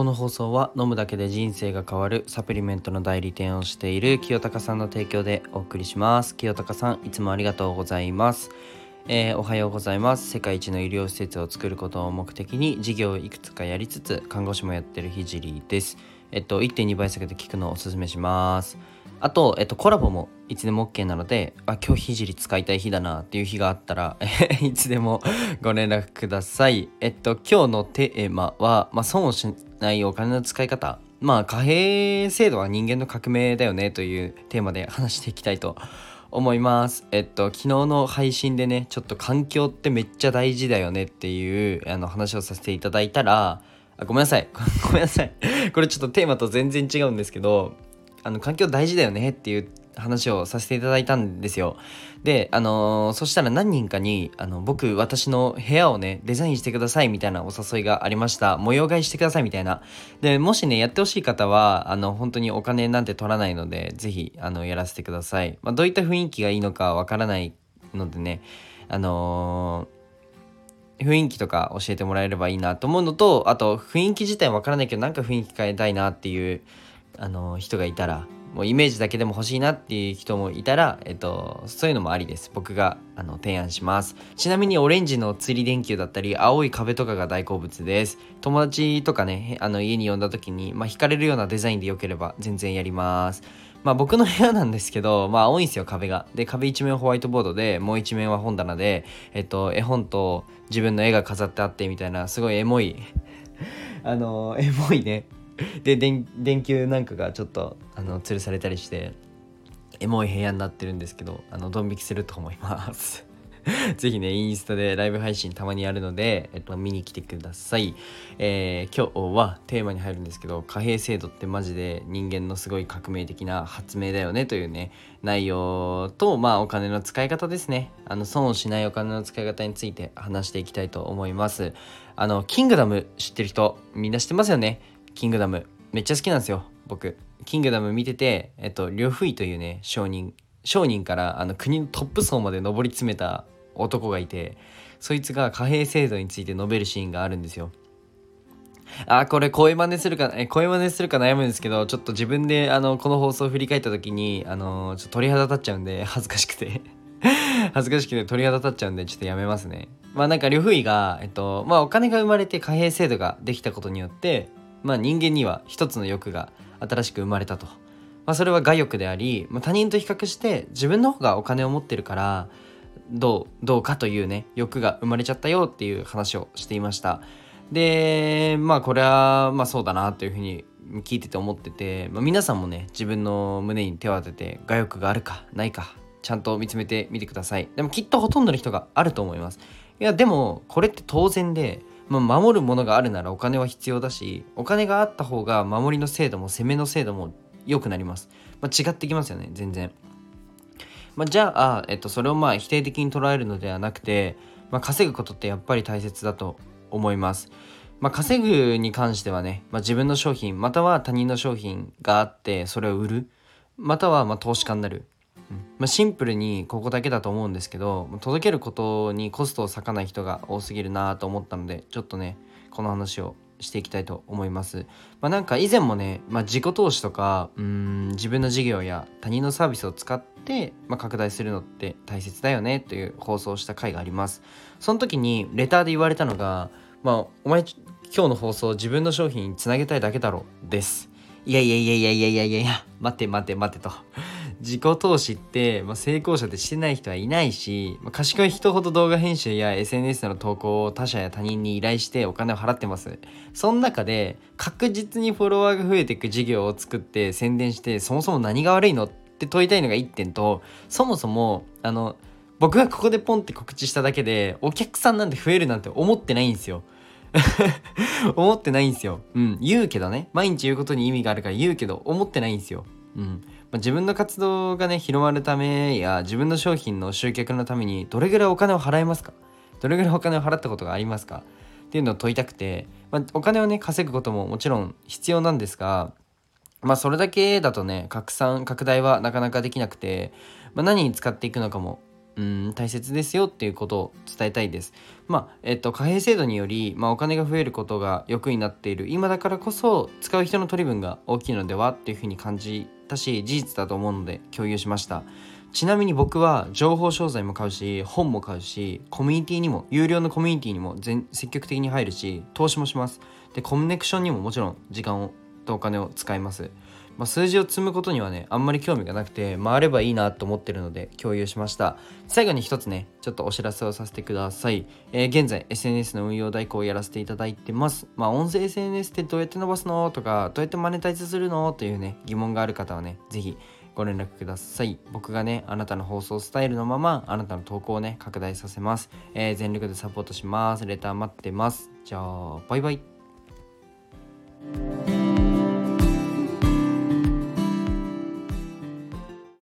この放送は飲むだけで人生が変わるサプリメントの代理店をしている清高さんの提供でお送りします。清高さんいつもありがとうございます。えー、おはようございます。世界一の医療施設を作ることを目的に事業をいくつかやりつつ看護師もやってるひじりです。えっと1.2倍速で聞くのをおすすめします。あと、えっと、コラボもいつでも OK なので、あ、今日ひじり使いたい日だなっていう日があったら、いつでもご連絡ください。えっと、今日のテーマは、まあ、損をしないお金の使い方。まあ、貨幣制度は人間の革命だよねというテーマで話していきたいと思います。えっと、昨日の配信でね、ちょっと環境ってめっちゃ大事だよねっていうあの話をさせていただいたら、あごめんなさい。ごめんなさい。これちょっとテーマと全然違うんですけど、あの環境大事だよねっていう話をさせていただいたんですよ。で、あのー、そしたら何人かに、あの、僕、私の部屋をね、デザインしてくださいみたいなお誘いがありました。模様替えしてくださいみたいな。で、もしね、やってほしい方は、あの、本当にお金なんて取らないので、ぜひ、あの、やらせてください。まあ、どういった雰囲気がいいのかわからないのでね、あのー、雰囲気とか教えてもらえればいいなと思うのと、あと、雰囲気自体わからないけど、なんか雰囲気変えたいなっていう、あの人がいたらもうイメージだけでも欲しいなっていう人もいたら、えっと、そういうのもありです。僕があの提案します。ちなみにオレンジの釣り電球だったり、青い壁とかが大好物です。友達とかね、あの家に呼んだ時に、まあ、惹かれるようなデザインで良ければ全然やります。まあ僕の部屋なんですけど、まあ青いんですよ、壁が。で、壁一面ホワイトボードで、もう一面は本棚で、えっと、絵本と自分の絵が飾ってあってみたいな、すごいエモい あの、エモいね、で電球なんかがちょっとあの吊るされたりしてエモい部屋になってるんですけどあのドン引きすると思います。ぜひねインスタでライブ配信たまにやるので、えっと、見に来てください、えー、今日はテーマに入るんですけど貨幣制度ってマジで人間のすごい革命的な発明だよねというね内容とまあお金の使い方ですね。あの損をしないお金の使い方について話していきたいと思います。あのキングダム知ってる人みんな知ってますよね？キングダムめっちゃ好きなんですよ僕。キングダム見ててえっと呂不韋というね商人。商人からあの国のトップ層まで上り詰めた男がいてそいつが貨幣制度について述べるシーンがあるんですよ。あこれ声真似するかえ声真似するか悩むんですけどちょっと自分であのこの放送を振り返った時にあのちょっと鳥肌立っちゃうんで恥ずかしくて。恥ずかしくて鳥肌立っちゃうんでちょっとやめますね。まあなんか呂不韋がえっとまあお金が生まれて貨幣制度ができたことによってまあ、人間には一つの欲が新しく生まれたと、まあ、それは我欲であり、まあ、他人と比較して自分の方がお金を持ってるからどうどうかというね欲が生まれちゃったよっていう話をしていました。でまあこれはまあそうだなというふうに聞いてて思ってて、まあ、皆さんもね自分の胸に手を当てて我欲があるかないかちゃんと見つめてみてください。でもきっとほとんどの人があると思います。いやでもこれって当然でまあ、守るものがあるならお金は必要だしお金があった方が守りの精度も攻めの精度も良くなります、まあ、違ってきますよね全然、まあ、じゃあ、えっと、それをまあ否定的に捉えるのではなくて、まあ、稼ぐことってやっぱり大切だと思います。まあ、稼ぐに関してはね、まあ、自分の商品または他人の商品があってそれを売る。またはま投資家になる。まあ、シンプルにここだけだと思うんですけど届けることにコストを割かない人が多すぎるなと思ったのでちょっとねこの話をしていきたいと思います。まあ、なんか以前もね、まあ、自己投資とかうん自分の事業や他人のサービスを使って、まあ、拡大するのって大切だよねという放送した回があります。その時にレターで言われたのが、まあ、お前今日の放送自分の商品につなげたいだけだろです。いやいやいやいやいやいやいや待って待って待ってと。自己投資って、まあ、成功者でしてない人はいないし、まあ、賢い人ほど動画編集や SNS の投稿を他社や他人に依頼してお金を払ってます。その中で確実にフォロワーが増えていく事業を作って宣伝してそもそも何が悪いのって問いたいのが1点とそもそもあの僕がここでポンって告知しただけでお客さんなんて増えるなんて思ってないんですよ。思ってないんですよ。うん。言うけどね。毎日言うことに意味があるから言うけど思ってないんですよ。うん。まあ、自分の活動がね広まるためや自分の商品の集客のためにどれぐらいお金を払いますか？どれぐらいお金を払ったことがありますか？っていうのを問いたくて、まあ、お金をね稼ぐことももちろん必要なんですがまあそれだけだとね拡散拡大はなかなかできなくて、まあ、何に使っていくのかも、うん大切ですよっていうことを伝えたいです。まあえっと貨幣制度により、まあ、お金が増えることが欲になっている今だからこそ使う人の取り分が大きいのでは？っていうふうに感じたし事実だと思うので共有しました。ちなみに僕は情報商材も買うし本も買うしコミュニティにも有料のコミュニティにも全積極的に入るし投資もしますでコネクションにももちろん時間をとお金を使います。まあ、数字を積むことにはねあんまり興味がなくて回ればいいなと思ってるので共有しました。最後に一つねちょっとお知らせをさせてください、えー、現在 SNS の運用代行をやらせていただいてます。まあ音声 SNS ってどうやって伸ばすのとかどうやってマネタイズするの？というね疑問がある方はね是非ご連絡ください。僕がねあなたの放送スタイルのままあなたの投稿をね拡大させます、えー、全力でサポートします。レター待ってます。じゃあバイバイ。